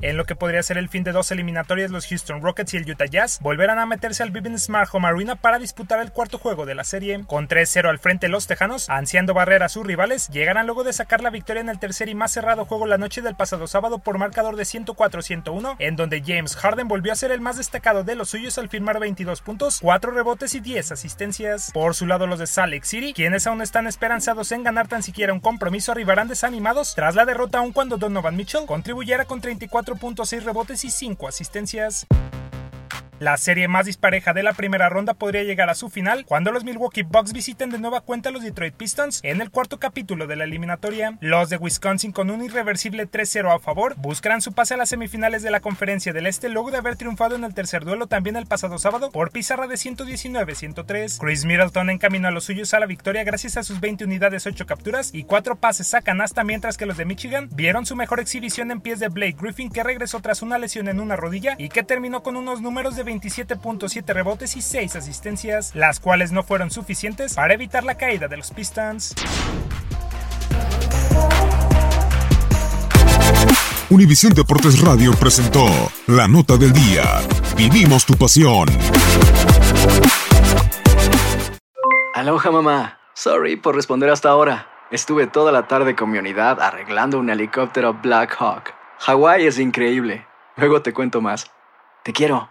En lo que podría ser el fin de dos eliminatorias, los Houston Rockets y el Utah Jazz volverán a meterse al Vivint Smart Home Arena para disputar el cuarto juego de la serie. Con 3-0 al frente los Tejanos, ansiando barrer a sus rivales, llegarán luego de sacar la victoria en el tercer y más cerrado juego la noche del pasado sábado por marcador de 104-101, en donde James Harden volvió a ser el más destacado de los suyos al firmar 22 puntos, 4 rebotes y 10 asistencias. Por su lado los de Salt Lake City, quienes aún están esperanzados en ganar tan siquiera un compromiso, arribarán desanimados tras la derrota aun cuando Donovan Mitchell contribuyera con 34 4.6 rebotes y 5 asistencias. La serie más dispareja de la primera ronda podría llegar a su final cuando los Milwaukee Bucks visiten de nueva cuenta a los Detroit Pistons en el cuarto capítulo de la eliminatoria. Los de Wisconsin con un irreversible 3-0 a favor buscarán su pase a las semifinales de la conferencia del Este luego de haber triunfado en el tercer duelo también el pasado sábado por pizarra de 119-103. Chris Middleton encaminó a los suyos a la victoria gracias a sus 20 unidades, 8 capturas y 4 pases a canasta mientras que los de Michigan vieron su mejor exhibición en pies de Blake Griffin que regresó tras una lesión en una rodilla y que terminó con unos números de 27.7 rebotes y 6 asistencias, las cuales no fueron suficientes para evitar la caída de los Pistons. Univisión Deportes Radio presentó La Nota del Día. Vivimos tu pasión. Aloha mamá. Sorry por responder hasta ahora. Estuve toda la tarde con mi unidad arreglando un helicóptero Black Hawk. Hawái es increíble. Luego te cuento más. Te quiero.